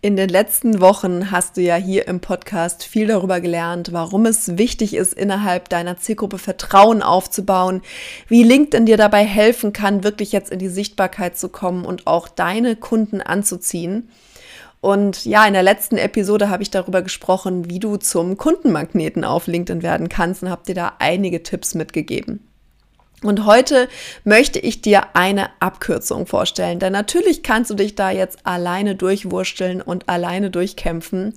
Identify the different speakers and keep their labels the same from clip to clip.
Speaker 1: In den letzten Wochen hast du ja hier im Podcast viel darüber gelernt, warum es wichtig ist, innerhalb deiner Zielgruppe Vertrauen aufzubauen, wie LinkedIn dir dabei helfen kann, wirklich jetzt in die Sichtbarkeit zu kommen und auch deine Kunden anzuziehen. Und ja, in der letzten Episode habe ich darüber gesprochen, wie du zum Kundenmagneten auf LinkedIn werden kannst und habe dir da einige Tipps mitgegeben. Und heute möchte ich dir eine Abkürzung vorstellen, denn natürlich kannst du dich da jetzt alleine durchwursteln und alleine durchkämpfen,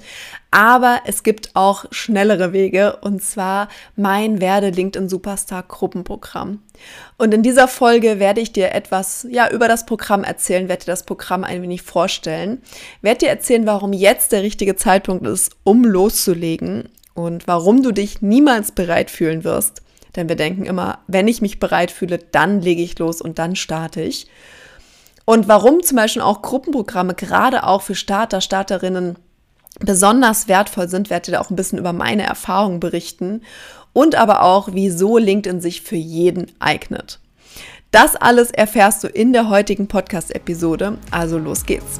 Speaker 1: aber es gibt auch schnellere Wege und zwar mein Werde LinkedIn Superstar Gruppenprogramm. Und in dieser Folge werde ich dir etwas ja über das Programm erzählen, werde dir das Programm ein wenig vorstellen, werde dir erzählen, warum jetzt der richtige Zeitpunkt ist, um loszulegen und warum du dich niemals bereit fühlen wirst denn wir denken immer, wenn ich mich bereit fühle, dann lege ich los und dann starte ich. Und warum zum Beispiel auch Gruppenprogramme gerade auch für Starter, Starterinnen besonders wertvoll sind, werde ich da auch ein bisschen über meine Erfahrungen berichten und aber auch, wieso LinkedIn sich für jeden eignet. Das alles erfährst du in der heutigen Podcast-Episode. Also los geht's.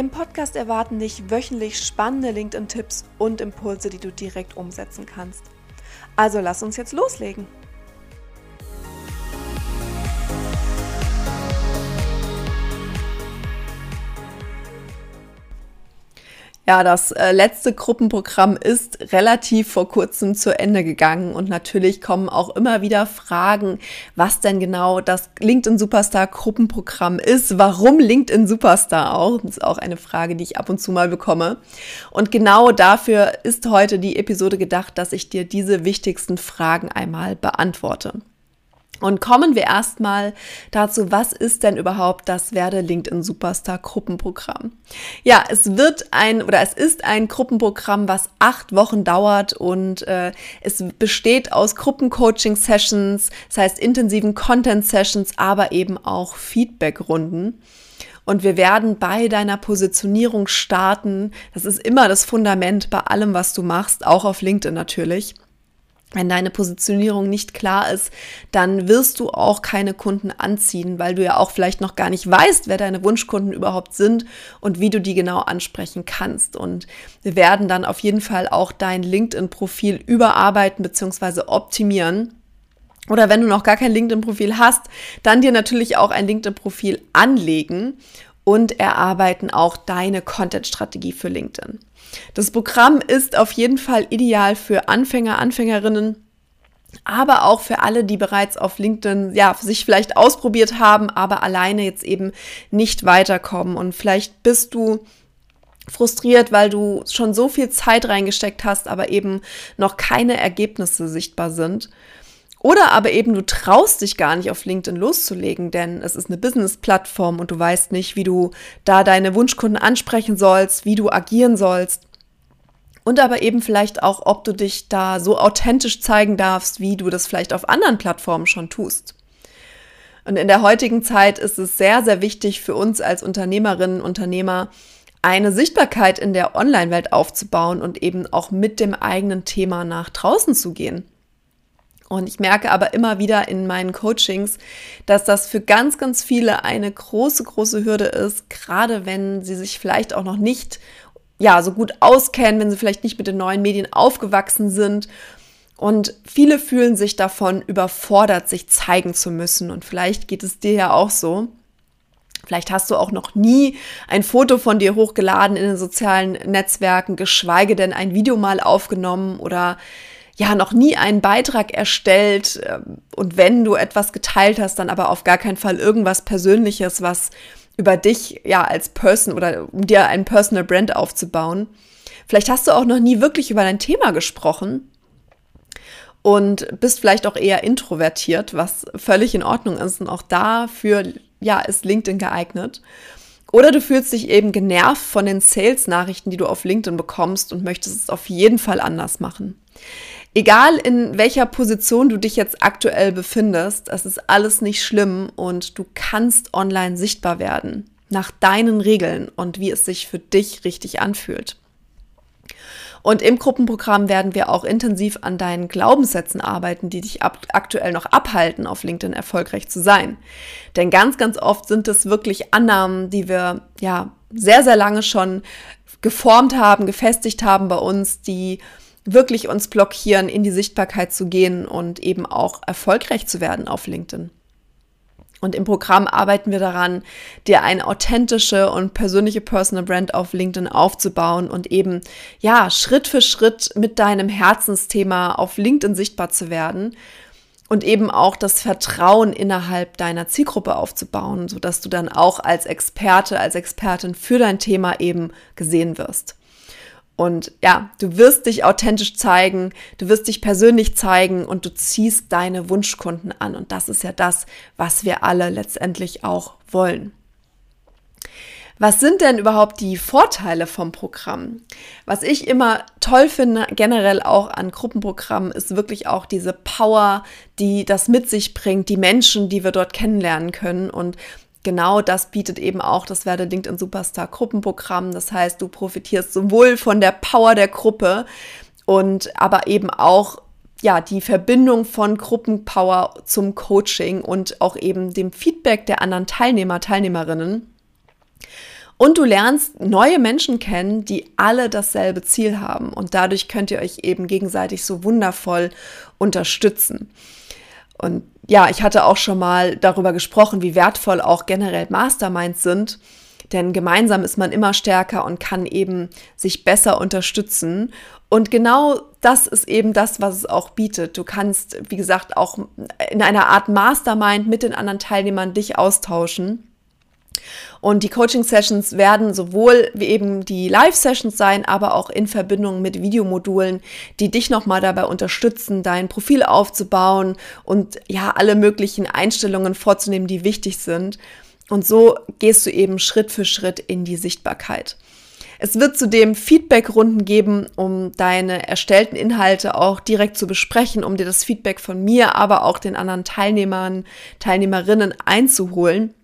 Speaker 1: Im Podcast erwarten dich wöchentlich spannende LinkedIn-Tipps und Impulse, die du direkt umsetzen kannst. Also lass uns jetzt loslegen. Ja, das äh, letzte Gruppenprogramm ist relativ vor kurzem zu Ende gegangen und natürlich kommen auch immer wieder Fragen, was denn genau das LinkedIn Superstar Gruppenprogramm ist, warum LinkedIn Superstar auch. Das ist auch eine Frage, die ich ab und zu mal bekomme. Und genau dafür ist heute die Episode gedacht, dass ich dir diese wichtigsten Fragen einmal beantworte. Und kommen wir erstmal dazu, was ist denn überhaupt das Werde LinkedIn Superstar Gruppenprogramm? Ja, es wird ein oder es ist ein Gruppenprogramm, was acht Wochen dauert und äh, es besteht aus Gruppencoaching-Sessions, das heißt intensiven Content-Sessions, aber eben auch Feedback-Runden. Und wir werden bei deiner Positionierung starten. Das ist immer das Fundament bei allem, was du machst, auch auf LinkedIn natürlich. Wenn deine Positionierung nicht klar ist, dann wirst du auch keine Kunden anziehen, weil du ja auch vielleicht noch gar nicht weißt, wer deine Wunschkunden überhaupt sind und wie du die genau ansprechen kannst. Und wir werden dann auf jeden Fall auch dein LinkedIn-Profil überarbeiten bzw. optimieren. Oder wenn du noch gar kein LinkedIn-Profil hast, dann dir natürlich auch ein LinkedIn-Profil anlegen und erarbeiten auch deine Content-Strategie für LinkedIn. Das Programm ist auf jeden Fall ideal für Anfänger, Anfängerinnen, aber auch für alle, die bereits auf LinkedIn ja sich vielleicht ausprobiert haben, aber alleine jetzt eben nicht weiterkommen. Und vielleicht bist du frustriert, weil du schon so viel Zeit reingesteckt hast, aber eben noch keine Ergebnisse sichtbar sind. Oder aber eben du traust dich gar nicht auf LinkedIn loszulegen, denn es ist eine Business-Plattform und du weißt nicht, wie du da deine Wunschkunden ansprechen sollst, wie du agieren sollst. Und aber eben vielleicht auch, ob du dich da so authentisch zeigen darfst, wie du das vielleicht auf anderen Plattformen schon tust. Und in der heutigen Zeit ist es sehr, sehr wichtig für uns als Unternehmerinnen, Unternehmer, eine Sichtbarkeit in der Online-Welt aufzubauen und eben auch mit dem eigenen Thema nach draußen zu gehen. Und ich merke aber immer wieder in meinen Coachings, dass das für ganz, ganz viele eine große, große Hürde ist, gerade wenn sie sich vielleicht auch noch nicht ja, so gut auskennen, wenn sie vielleicht nicht mit den neuen Medien aufgewachsen sind. Und viele fühlen sich davon überfordert, sich zeigen zu müssen. Und vielleicht geht es dir ja auch so. Vielleicht hast du auch noch nie ein Foto von dir hochgeladen in den sozialen Netzwerken, geschweige denn ein Video mal aufgenommen oder ja noch nie einen Beitrag erstellt ähm, und wenn du etwas geteilt hast, dann aber auf gar keinen Fall irgendwas Persönliches, was über dich ja als Person oder um dir ein Personal Brand aufzubauen. Vielleicht hast du auch noch nie wirklich über dein Thema gesprochen und bist vielleicht auch eher introvertiert, was völlig in Ordnung ist. Und auch dafür ja, ist LinkedIn geeignet. Oder du fühlst dich eben genervt von den Sales-Nachrichten, die du auf LinkedIn bekommst und möchtest es auf jeden Fall anders machen. Egal in welcher Position du dich jetzt aktuell befindest, es ist alles nicht schlimm und du kannst online sichtbar werden nach deinen Regeln und wie es sich für dich richtig anfühlt. Und im Gruppenprogramm werden wir auch intensiv an deinen Glaubenssätzen arbeiten, die dich aktuell noch abhalten, auf LinkedIn erfolgreich zu sein. Denn ganz, ganz oft sind es wirklich Annahmen, die wir ja sehr, sehr lange schon geformt haben, gefestigt haben bei uns, die wirklich uns blockieren, in die Sichtbarkeit zu gehen und eben auch erfolgreich zu werden auf LinkedIn. Und im Programm arbeiten wir daran, dir eine authentische und persönliche Personal Brand auf LinkedIn aufzubauen und eben, ja, Schritt für Schritt mit deinem Herzensthema auf LinkedIn sichtbar zu werden und eben auch das Vertrauen innerhalb deiner Zielgruppe aufzubauen, sodass du dann auch als Experte, als Expertin für dein Thema eben gesehen wirst. Und ja, du wirst dich authentisch zeigen, du wirst dich persönlich zeigen und du ziehst deine Wunschkunden an. Und das ist ja das, was wir alle letztendlich auch wollen. Was sind denn überhaupt die Vorteile vom Programm? Was ich immer toll finde, generell auch an Gruppenprogrammen, ist wirklich auch diese Power, die das mit sich bringt, die Menschen, die wir dort kennenlernen können. Und genau das bietet eben auch das Werde LinkedIn Superstar Gruppenprogramm. Das heißt, du profitierst sowohl von der Power der Gruppe und aber eben auch ja, die Verbindung von Gruppenpower zum Coaching und auch eben dem Feedback der anderen Teilnehmer, Teilnehmerinnen. Und du lernst neue Menschen kennen, die alle dasselbe Ziel haben. Und dadurch könnt ihr euch eben gegenseitig so wundervoll unterstützen. Und ja, ich hatte auch schon mal darüber gesprochen, wie wertvoll auch generell Masterminds sind. Denn gemeinsam ist man immer stärker und kann eben sich besser unterstützen. Und genau das ist eben das, was es auch bietet. Du kannst, wie gesagt, auch in einer Art Mastermind mit den anderen Teilnehmern dich austauschen. Und die Coaching-Sessions werden sowohl wie eben die Live-Sessions sein, aber auch in Verbindung mit Videomodulen, die dich nochmal dabei unterstützen, dein Profil aufzubauen und ja, alle möglichen Einstellungen vorzunehmen, die wichtig sind. Und so gehst du eben Schritt für Schritt in die Sichtbarkeit. Es wird zudem Feedback-Runden geben, um deine erstellten Inhalte auch direkt zu besprechen, um dir das Feedback von mir, aber auch den anderen Teilnehmern, Teilnehmerinnen einzuholen.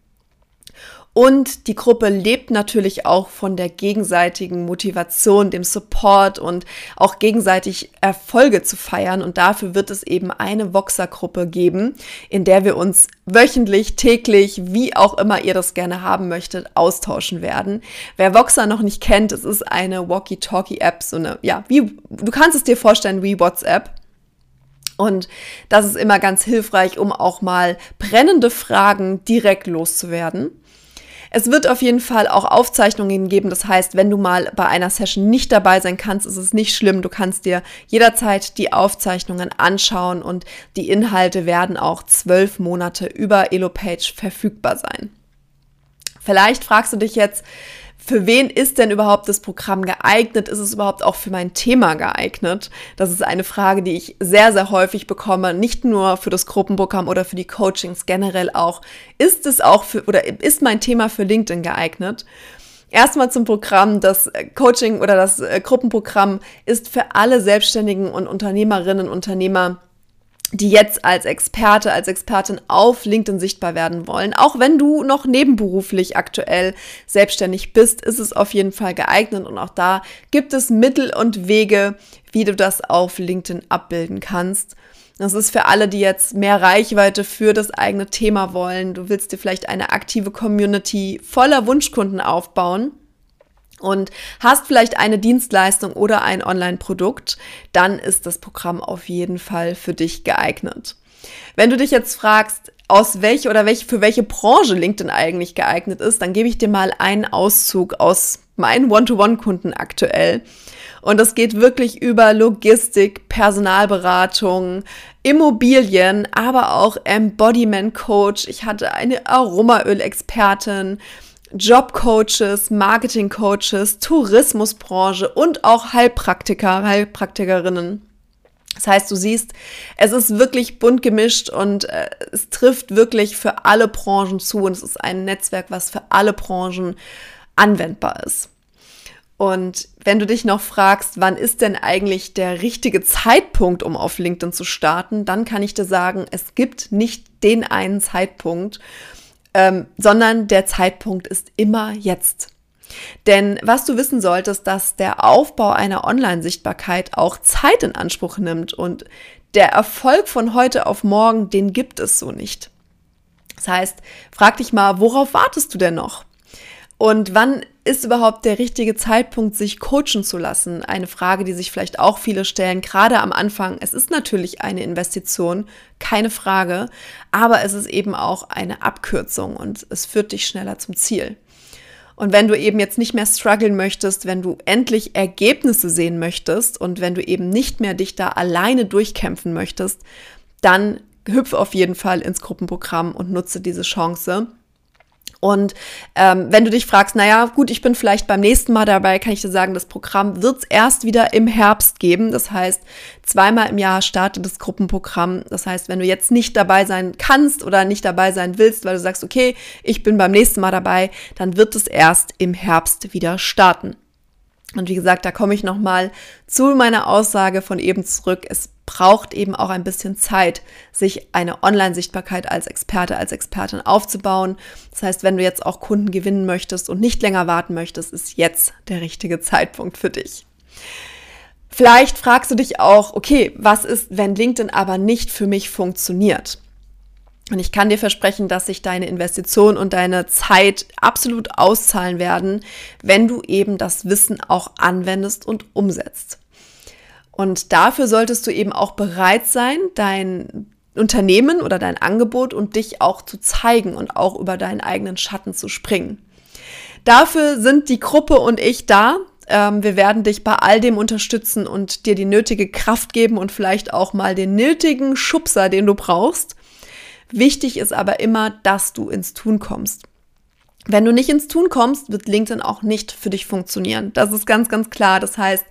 Speaker 1: Und die Gruppe lebt natürlich auch von der gegenseitigen Motivation, dem Support und auch gegenseitig Erfolge zu feiern. Und dafür wird es eben eine Voxer-Gruppe geben, in der wir uns wöchentlich, täglich, wie auch immer ihr das gerne haben möchtet, austauschen werden. Wer Voxer noch nicht kennt, es ist eine Walkie-Talkie-App, so eine, ja, wie, du kannst es dir vorstellen wie WhatsApp. Und das ist immer ganz hilfreich, um auch mal brennende Fragen direkt loszuwerden. Es wird auf jeden Fall auch Aufzeichnungen geben. Das heißt, wenn du mal bei einer Session nicht dabei sein kannst, ist es nicht schlimm. Du kannst dir jederzeit die Aufzeichnungen anschauen und die Inhalte werden auch zwölf Monate über EloPage verfügbar sein. Vielleicht fragst du dich jetzt, für wen ist denn überhaupt das Programm geeignet? Ist es überhaupt auch für mein Thema geeignet? Das ist eine Frage, die ich sehr, sehr häufig bekomme, nicht nur für das Gruppenprogramm oder für die Coachings generell auch. Ist es auch für, oder ist mein Thema für LinkedIn geeignet? Erstmal zum Programm. Das Coaching oder das äh, Gruppenprogramm ist für alle Selbstständigen und Unternehmerinnen und Unternehmer die jetzt als Experte, als Expertin auf LinkedIn sichtbar werden wollen. Auch wenn du noch nebenberuflich aktuell selbstständig bist, ist es auf jeden Fall geeignet und auch da gibt es Mittel und Wege, wie du das auf LinkedIn abbilden kannst. Das ist für alle, die jetzt mehr Reichweite für das eigene Thema wollen. Du willst dir vielleicht eine aktive Community voller Wunschkunden aufbauen und hast vielleicht eine Dienstleistung oder ein Online-Produkt, dann ist das Programm auf jeden Fall für dich geeignet. Wenn du dich jetzt fragst, aus welche oder welche, für welche Branche LinkedIn eigentlich geeignet ist, dann gebe ich dir mal einen Auszug aus meinen One-to-One-Kunden aktuell. Und das geht wirklich über Logistik, Personalberatung, Immobilien, aber auch Embodiment Coach. Ich hatte eine Aromaöl-Expertin, Jobcoaches, Marketingcoaches, Tourismusbranche und auch Heilpraktiker, Heilpraktikerinnen. Das heißt, du siehst, es ist wirklich bunt gemischt und äh, es trifft wirklich für alle Branchen zu und es ist ein Netzwerk, was für alle Branchen anwendbar ist. Und wenn du dich noch fragst, wann ist denn eigentlich der richtige Zeitpunkt, um auf LinkedIn zu starten, dann kann ich dir sagen, es gibt nicht den einen Zeitpunkt, ähm, sondern der Zeitpunkt ist immer jetzt. Denn was du wissen solltest, dass der Aufbau einer Online-Sichtbarkeit auch Zeit in Anspruch nimmt und der Erfolg von heute auf morgen, den gibt es so nicht. Das heißt, frag dich mal, worauf wartest du denn noch? Und wann ist überhaupt der richtige Zeitpunkt, sich coachen zu lassen? Eine Frage, die sich vielleicht auch viele stellen, gerade am Anfang. Es ist natürlich eine Investition, keine Frage, aber es ist eben auch eine Abkürzung und es führt dich schneller zum Ziel. Und wenn du eben jetzt nicht mehr strugglen möchtest, wenn du endlich Ergebnisse sehen möchtest und wenn du eben nicht mehr dich da alleine durchkämpfen möchtest, dann hüpf auf jeden Fall ins Gruppenprogramm und nutze diese Chance. Und ähm, wenn du dich fragst, naja, gut, ich bin vielleicht beim nächsten Mal dabei, kann ich dir sagen, das Programm wird es erst wieder im Herbst geben. Das heißt, zweimal im Jahr startet das Gruppenprogramm. Das heißt, wenn du jetzt nicht dabei sein kannst oder nicht dabei sein willst, weil du sagst, okay, ich bin beim nächsten Mal dabei, dann wird es erst im Herbst wieder starten. Und wie gesagt, da komme ich nochmal zu meiner Aussage von eben zurück. Es braucht eben auch ein bisschen Zeit, sich eine Online-Sichtbarkeit als Experte, als Expertin aufzubauen. Das heißt, wenn du jetzt auch Kunden gewinnen möchtest und nicht länger warten möchtest, ist jetzt der richtige Zeitpunkt für dich. Vielleicht fragst du dich auch, okay, was ist, wenn LinkedIn aber nicht für mich funktioniert? Und ich kann dir versprechen, dass sich deine Investition und deine Zeit absolut auszahlen werden, wenn du eben das Wissen auch anwendest und umsetzt. Und dafür solltest du eben auch bereit sein, dein Unternehmen oder dein Angebot und dich auch zu zeigen und auch über deinen eigenen Schatten zu springen. Dafür sind die Gruppe und ich da. Ähm, wir werden dich bei all dem unterstützen und dir die nötige Kraft geben und vielleicht auch mal den nötigen Schubser, den du brauchst, Wichtig ist aber immer, dass du ins Tun kommst. Wenn du nicht ins Tun kommst, wird LinkedIn auch nicht für dich funktionieren. Das ist ganz, ganz klar. Das heißt,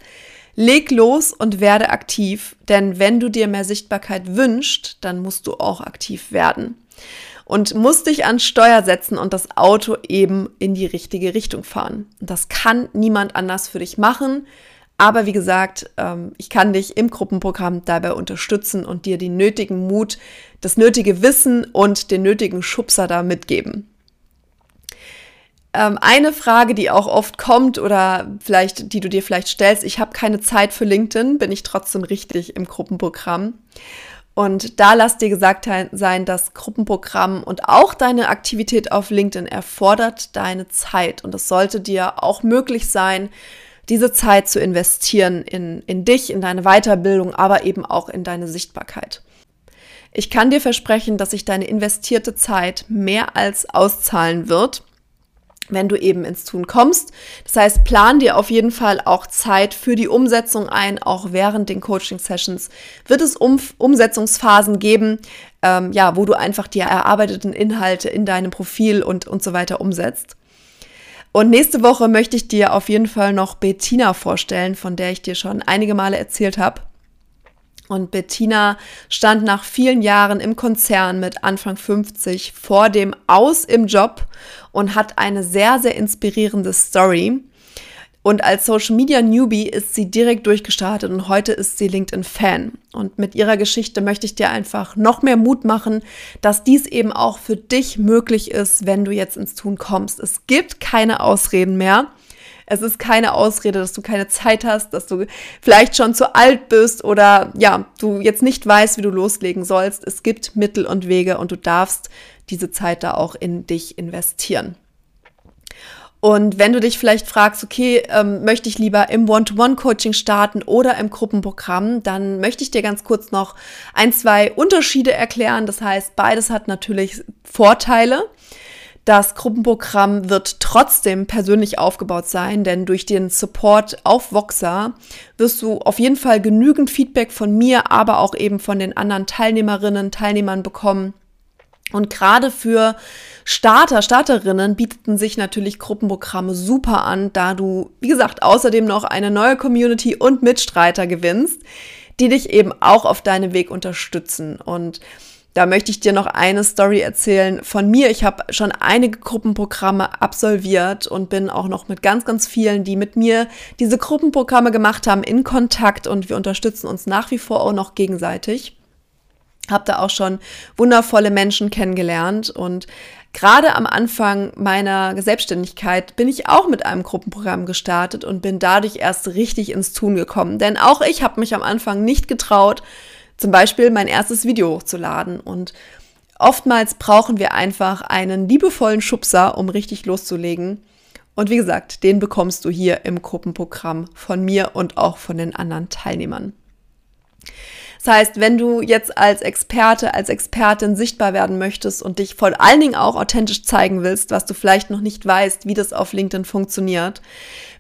Speaker 1: leg los und werde aktiv, denn wenn du dir mehr Sichtbarkeit wünschst, dann musst du auch aktiv werden und musst dich an Steuer setzen und das Auto eben in die richtige Richtung fahren. Das kann niemand anders für dich machen. Aber wie gesagt, ähm, ich kann dich im Gruppenprogramm dabei unterstützen und dir den nötigen Mut, das nötige Wissen und den nötigen Schubser da mitgeben. Ähm, eine Frage, die auch oft kommt oder vielleicht, die du dir vielleicht stellst, ich habe keine Zeit für LinkedIn, bin ich trotzdem richtig im Gruppenprogramm? Und da lass dir gesagt sein, das Gruppenprogramm und auch deine Aktivität auf LinkedIn erfordert deine Zeit. Und es sollte dir auch möglich sein, diese Zeit zu investieren in, in dich, in deine Weiterbildung, aber eben auch in deine Sichtbarkeit. Ich kann dir versprechen, dass sich deine investierte Zeit mehr als auszahlen wird, wenn du eben ins Tun kommst. Das heißt, plan dir auf jeden Fall auch Zeit für die Umsetzung ein. Auch während den Coaching-Sessions wird es um Umsetzungsphasen geben, ähm, ja, wo du einfach die erarbeiteten Inhalte in deinem Profil und, und so weiter umsetzt. Und nächste Woche möchte ich dir auf jeden Fall noch Bettina vorstellen, von der ich dir schon einige Male erzählt habe. Und Bettina stand nach vielen Jahren im Konzern mit Anfang 50 vor dem Aus im Job und hat eine sehr, sehr inspirierende Story. Und als Social Media Newbie ist sie direkt durchgestartet und heute ist sie LinkedIn-Fan. Und mit ihrer Geschichte möchte ich dir einfach noch mehr Mut machen, dass dies eben auch für dich möglich ist, wenn du jetzt ins Tun kommst. Es gibt keine Ausreden mehr. Es ist keine Ausrede, dass du keine Zeit hast, dass du vielleicht schon zu alt bist oder ja, du jetzt nicht weißt, wie du loslegen sollst. Es gibt Mittel und Wege und du darfst diese Zeit da auch in dich investieren. Und wenn du dich vielleicht fragst, okay, ähm, möchte ich lieber im One-to-One-Coaching starten oder im Gruppenprogramm, dann möchte ich dir ganz kurz noch ein, zwei Unterschiede erklären. Das heißt, beides hat natürlich Vorteile. Das Gruppenprogramm wird trotzdem persönlich aufgebaut sein, denn durch den Support auf Voxa wirst du auf jeden Fall genügend Feedback von mir, aber auch eben von den anderen Teilnehmerinnen, Teilnehmern bekommen und gerade für Starter, Starterinnen bieten sich natürlich Gruppenprogramme super an, da du, wie gesagt, außerdem noch eine neue Community und Mitstreiter gewinnst, die dich eben auch auf deinem Weg unterstützen. Und da möchte ich dir noch eine Story erzählen von mir. Ich habe schon einige Gruppenprogramme absolviert und bin auch noch mit ganz, ganz vielen, die mit mir diese Gruppenprogramme gemacht haben, in Kontakt und wir unterstützen uns nach wie vor auch noch gegenseitig. Habe da auch schon wundervolle Menschen kennengelernt und gerade am Anfang meiner Selbstständigkeit bin ich auch mit einem Gruppenprogramm gestartet und bin dadurch erst richtig ins Tun gekommen. Denn auch ich habe mich am Anfang nicht getraut, zum Beispiel mein erstes Video hochzuladen. Und oftmals brauchen wir einfach einen liebevollen Schubser, um richtig loszulegen. Und wie gesagt, den bekommst du hier im Gruppenprogramm von mir und auch von den anderen Teilnehmern. Das heißt, wenn du jetzt als Experte, als Expertin sichtbar werden möchtest und dich vor allen Dingen auch authentisch zeigen willst, was du vielleicht noch nicht weißt, wie das auf LinkedIn funktioniert,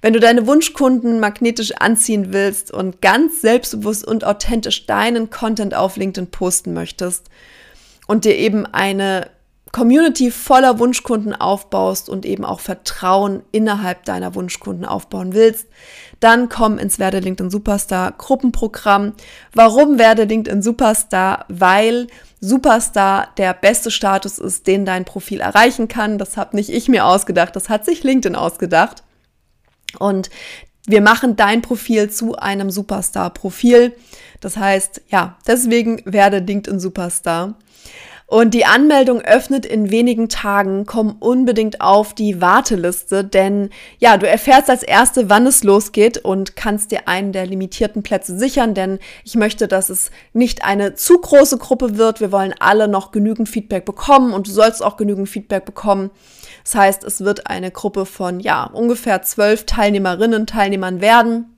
Speaker 1: wenn du deine Wunschkunden magnetisch anziehen willst und ganz selbstbewusst und authentisch deinen Content auf LinkedIn posten möchtest und dir eben eine Community voller Wunschkunden aufbaust und eben auch Vertrauen innerhalb deiner Wunschkunden aufbauen willst, dann komm ins Werde LinkedIn Superstar Gruppenprogramm. Warum werde LinkedIn Superstar? Weil Superstar der beste Status ist, den dein Profil erreichen kann. Das habe nicht ich mir ausgedacht, das hat sich LinkedIn ausgedacht. Und wir machen dein Profil zu einem Superstar-Profil. Das heißt, ja, deswegen werde LinkedIn Superstar. Und die Anmeldung öffnet in wenigen Tagen. Komm unbedingt auf die Warteliste, denn ja, du erfährst als Erste, wann es losgeht und kannst dir einen der limitierten Plätze sichern, denn ich möchte, dass es nicht eine zu große Gruppe wird. Wir wollen alle noch genügend Feedback bekommen und du sollst auch genügend Feedback bekommen. Das heißt, es wird eine Gruppe von ja ungefähr zwölf Teilnehmerinnen, Teilnehmern werden.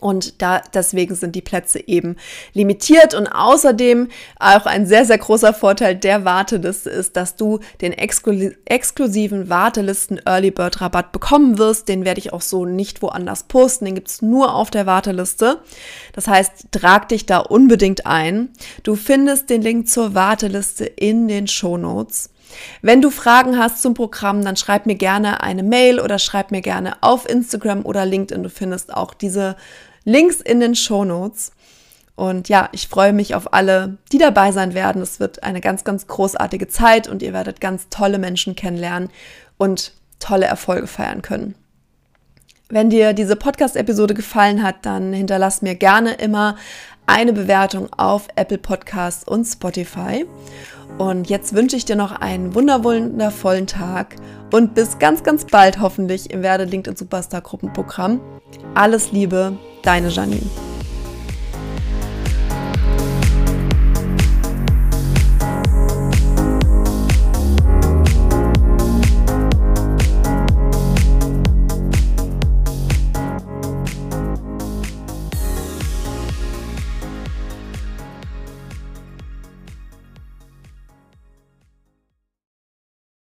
Speaker 1: Und da, deswegen sind die Plätze eben limitiert. Und außerdem auch ein sehr, sehr großer Vorteil der Warteliste ist, dass du den exklu exklusiven Wartelisten Early Bird Rabatt bekommen wirst. Den werde ich auch so nicht woanders posten. Den gibt's nur auf der Warteliste. Das heißt, trag dich da unbedingt ein. Du findest den Link zur Warteliste in den Show Notes. Wenn du Fragen hast zum Programm, dann schreib mir gerne eine Mail oder schreib mir gerne auf Instagram oder LinkedIn. Du findest auch diese Links in den Show Notes. Und ja, ich freue mich auf alle, die dabei sein werden. Es wird eine ganz, ganz großartige Zeit und ihr werdet ganz tolle Menschen kennenlernen und tolle Erfolge feiern können. Wenn dir diese Podcast-Episode gefallen hat, dann hinterlass mir gerne immer eine Bewertung auf Apple Podcasts und Spotify. Und jetzt wünsche ich dir noch einen wunderwundervollen Tag und bis ganz, ganz bald hoffentlich im Werde LinkedIn Superstar Gruppenprogramm. Alles Liebe, deine Janine.